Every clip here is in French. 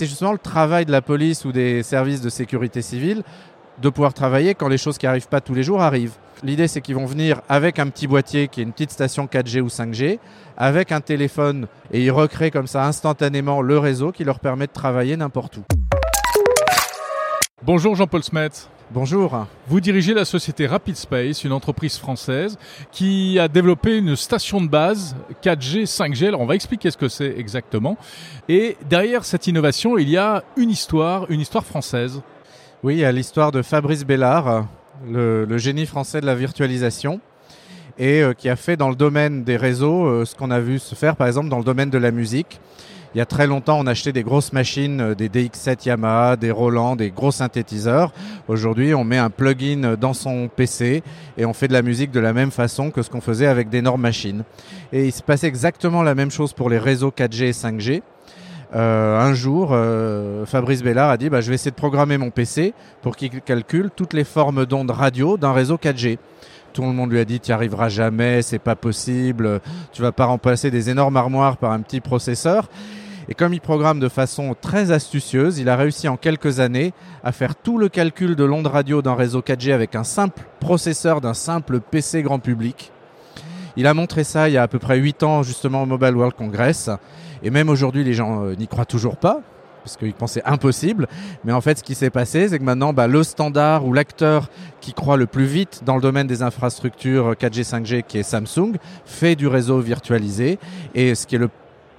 c'est justement le travail de la police ou des services de sécurité civile de pouvoir travailler quand les choses qui n'arrivent pas tous les jours arrivent. L'idée, c'est qu'ils vont venir avec un petit boîtier qui est une petite station 4G ou 5G, avec un téléphone, et ils recréent comme ça instantanément le réseau qui leur permet de travailler n'importe où. Bonjour Jean-Paul Smet. Bonjour. Vous dirigez la société Rapid Space, une entreprise française qui a développé une station de base 4G, 5G. Alors on va expliquer ce que c'est exactement. Et derrière cette innovation, il y a une histoire, une histoire française. Oui, il y a l'histoire de Fabrice Bellard, le, génie français de la virtualisation, et euh, qui a fait dans le domaine des réseaux euh, ce qu'on a vu se faire par exemple dans le domaine de la musique. Il y a très longtemps, on achetait des grosses machines, euh, des DX7 Yamaha, des Roland, des gros synthétiseurs. Aujourd'hui, on met un plugin dans son PC et on fait de la musique de la même façon que ce qu'on faisait avec d'énormes machines. Et il se passait exactement la même chose pour les réseaux 4G et 5G. Euh, un jour, euh, Fabrice Bellard a dit bah, Je vais essayer de programmer mon PC pour qu'il calcule toutes les formes d'ondes radio d'un réseau 4G. Tout le monde lui a dit Tu arriveras jamais, c'est pas possible, tu vas pas remplacer des énormes armoires par un petit processeur. Et comme il programme de façon très astucieuse, il a réussi en quelques années à faire tout le calcul de l'onde radio d'un réseau 4G avec un simple processeur d'un simple PC grand public. Il a montré ça il y a à peu près 8 ans justement au Mobile World Congress. Et même aujourd'hui, les gens euh, n'y croient toujours pas parce qu'ils pensaient impossible. Mais en fait, ce qui s'est passé, c'est que maintenant, bah, le standard ou l'acteur qui croit le plus vite dans le domaine des infrastructures 4G, 5G, qui est Samsung, fait du réseau virtualisé. Et ce qui est le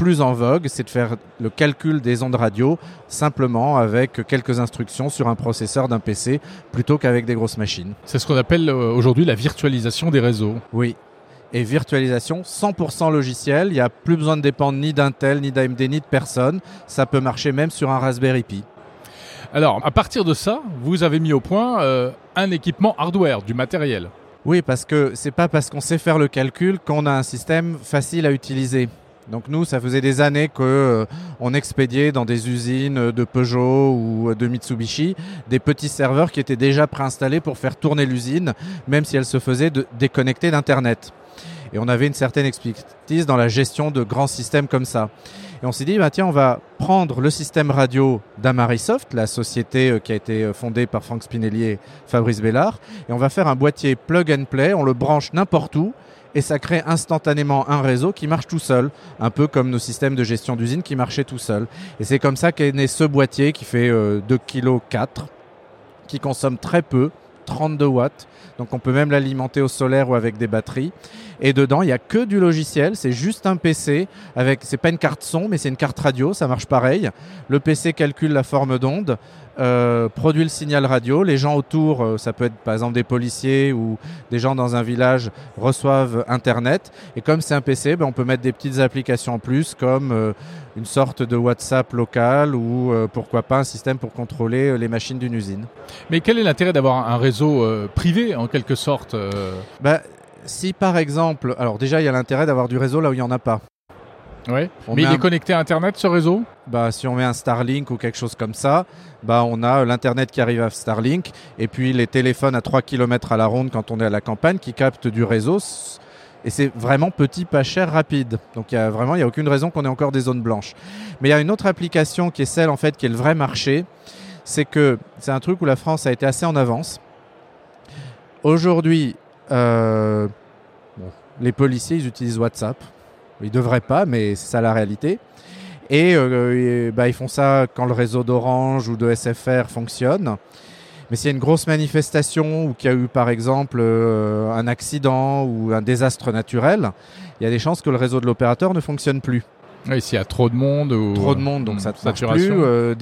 plus en vogue, c'est de faire le calcul des ondes radio simplement avec quelques instructions sur un processeur d'un PC plutôt qu'avec des grosses machines. C'est ce qu'on appelle euh, aujourd'hui la virtualisation des réseaux. Oui, et virtualisation 100% logiciel. Il n'y a plus besoin de dépendre ni d'Intel, ni d'AMD, ni de personne. Ça peut marcher même sur un Raspberry Pi. Alors, à partir de ça, vous avez mis au point euh, un équipement hardware, du matériel. Oui, parce que c'est pas parce qu'on sait faire le calcul qu'on a un système facile à utiliser. Donc nous, ça faisait des années qu'on euh, expédiait dans des usines de Peugeot ou de Mitsubishi des petits serveurs qui étaient déjà préinstallés pour faire tourner l'usine, même si elle se faisait de déconnecter d'Internet. Et on avait une certaine expertise dans la gestion de grands systèmes comme ça. Et on s'est dit, bah, tiens, on va prendre le système radio d'Amarisoft, la société euh, qui a été euh, fondée par Franck Spinelli et Fabrice Bellard, et on va faire un boîtier plug and play, on le branche n'importe où, et ça crée instantanément un réseau qui marche tout seul, un peu comme nos systèmes de gestion d'usine qui marchaient tout seuls. Et c'est comme ça qu'est né ce boîtier qui fait 2 kg 4, qui consomme très peu, 32 watts. Donc on peut même l'alimenter au solaire ou avec des batteries. Et dedans, il n'y a que du logiciel. C'est juste un PC avec, c'est pas une carte son, mais c'est une carte radio. Ça marche pareil. Le PC calcule la forme d'onde, euh, produit le signal radio. Les gens autour, euh, ça peut être par exemple des policiers ou des gens dans un village, reçoivent Internet. Et comme c'est un PC, ben, on peut mettre des petites applications en plus comme euh, une sorte de WhatsApp local ou pourquoi pas un système pour contrôler les machines d'une usine. Mais quel est l'intérêt d'avoir un réseau privé en quelque sorte ben, si par exemple, alors déjà il y a l'intérêt d'avoir du réseau là où il n'y en a pas. Oui. Mais il est connecté à Internet ce réseau? Bah, Si on met un Starlink ou quelque chose comme ça, bah, on a l'Internet qui arrive à Starlink et puis les téléphones à 3 km à la ronde quand on est à la campagne qui captent du réseau. Et c'est vraiment petit, pas cher, rapide. Donc il y a vraiment, il n'y a aucune raison qu'on ait encore des zones blanches. Mais il y a une autre application qui est celle en fait qui est le vrai marché. C'est que c'est un truc où la France a été assez en avance. Aujourd'hui, euh, les policiers, ils utilisent WhatsApp. Ils ne devraient pas, mais c'est ça la réalité. Et, euh, bah, ils font ça quand le réseau d'Orange ou de SFR fonctionne. Mais s'il y a une grosse manifestation ou qu'il y a eu par exemple euh, un accident ou un désastre naturel, il y a des chances que le réseau de l'opérateur ne fonctionne plus. Oui, s'il y a trop de monde ou trop de monde, donc ça ne marche plus. Euh,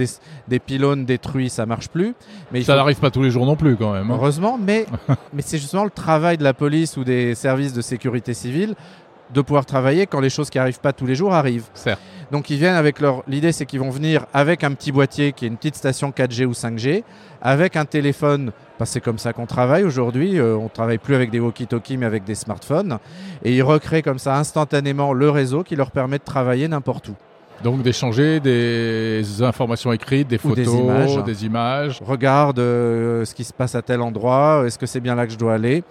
des, pylônes détruits, ça marche plus. Mais ça n'arrive pas tous les jours non plus, quand même. Hein. Heureusement, mais mais c'est justement le travail de la police ou des services de sécurité civile de pouvoir travailler quand les choses qui arrivent pas tous les jours arrivent. Certes. Donc ils viennent avec leur. L'idée, c'est qu'ils vont venir avec un petit boîtier qui est une petite station 4G ou 5G, avec un téléphone. Parce que c'est comme ça qu'on travaille aujourd'hui. Euh, on travaille plus avec des walkie-talkies, mais avec des smartphones. Et ils recréent comme ça instantanément le réseau qui leur permet de travailler n'importe où. Donc d'échanger des informations écrites, des photos, des images. Regarde euh, ce qui se passe à tel endroit. Est-ce que c'est bien là que je dois aller?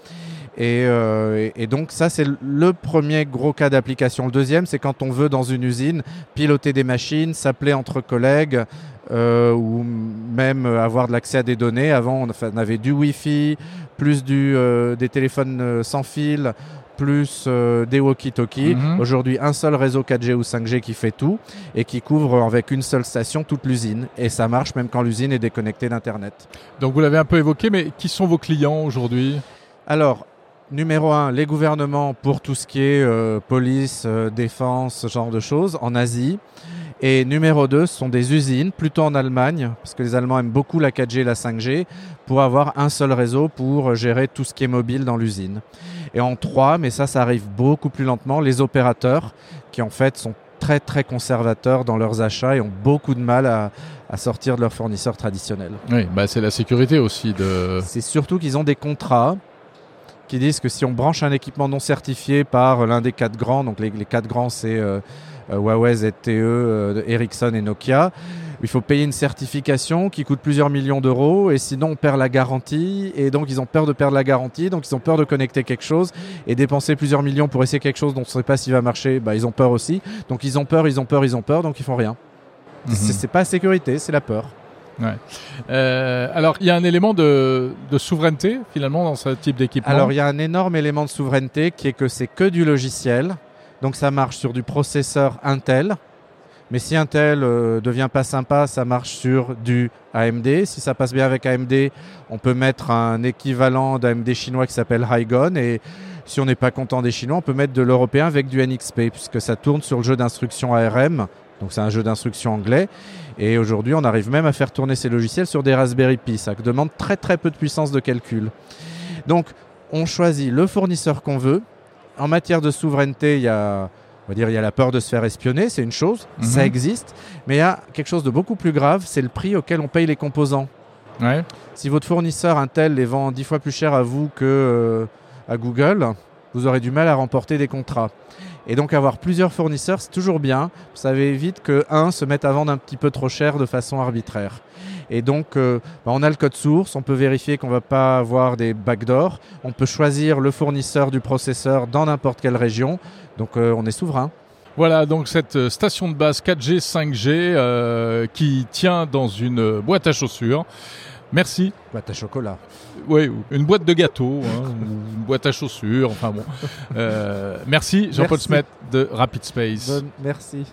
Euh, et, donc ça, c'est le premier gros cas d'application. Le deuxième, c'est quand on veut dans une usine piloter des machines, s'appeler entre collègues, euh, ou même avoir de l'accès à des données. Avant, on avait du Wi-Fi, plus du, euh, des téléphones sans fil, plus des walkie-talkies. Mhm. Aujourd'hui, un seul réseau 4G ou 5G qui fait tout et qui couvre avec une seule station toute l'usine. Et ça marche même quand l'usine est déconnectée d'Internet. Donc vous l'avez un peu évoqué, mais qui sont vos clients aujourd'hui? Alors, numéro un, les gouvernements pour tout ce qui est euh, police, euh, défense, ce genre de choses en Asie. Et numéro 2, ce sont des usines, plutôt en Allemagne, parce que les Allemands aiment beaucoup la 4G et la 5G, pour avoir un seul réseau pour gérer tout ce qui est mobile dans l'usine. Et en 3, mais ça, ça arrive beaucoup plus lentement, les opérateurs, qui en fait sont très très conservateurs dans leurs achats et ont beaucoup de mal à, à sortir de leurs fournisseurs traditionnels. Oui, bah c'est la sécurité aussi de... C'est surtout qu'ils ont des contrats qui disent que si on branche un équipement non certifié par l'un des quatre grands, donc les, les quatre grands c'est euh, euh, Huawei, ZTE, euh, Ericsson et Nokia, il faut payer une certification qui coûte plusieurs millions d'euros et sinon on perd la garantie et donc ils ont peur de perdre la garantie, donc ils ont peur de connecter quelque chose et dépenser plusieurs millions pour essayer quelque chose dont on ne sait pas s'il va marcher, bah, ils ont peur aussi. Donc ils ont peur, ils ont peur, ils ont peur, donc ils font rien. C'est c'est pas la sécurité, c'est la peur. Euh, alors, il y a un élément de, souveraineté finalement dans ce type d'équipement. Alors il y a un énorme élément de souveraineté qui est que c'est que du logiciel. Donc ça marche sur du processeur Intel. Mais si Intel euh, devient pas sympa, ça marche sur du AMD. Si ça passe bien avec AMD, on peut mettre un équivalent d'AMD chinois qui s'appelle Hygon. Et si on n'est pas content des Chinois, on peut mettre de l'européen avec du NXP, puisque ça tourne sur le jeu d'instruction ARM. Donc c'est un jeu d'instruction anglais. Et aujourd'hui, on arrive même à faire tourner ces logiciels sur des Raspberry Pi. Ça demande très très peu de puissance de calcul. Donc on choisit le fournisseur qu'on veut. En matière de souveraineté, il y a, on va dire, il y a la peur de se faire espionner, c'est une chose, Mhm. ça existe. Mais il y a quelque chose de beaucoup plus grave, c'est le prix auquel on paye les composants. Ouais. Si votre fournisseur Intel les vend dix fois plus cher à vous que euh, à Google, vous aurez du mal à remporter des contrats. Et donc avoir plusieurs fournisseurs, c'est toujours bien. Ça évite que un se mette à vendre un petit peu trop cher de façon arbitraire. Et donc, euh, bah, on a le code source, on peut vérifier qu'on va pas avoir des backdoors, on peut choisir le fournisseur du processeur dans n'importe quelle région. Donc, euh, on est souverain. Voilà donc cette euh, station de base 4G, 5G euh, qui tient dans une boîte à chaussures. Merci. Boîte à chocolat. Oui, une boîte de gâteaux, hein, une boîte à chaussures, enfin bon. Euh, merci Jean-Paul. Smet de Rapid Space. Bonne- merci.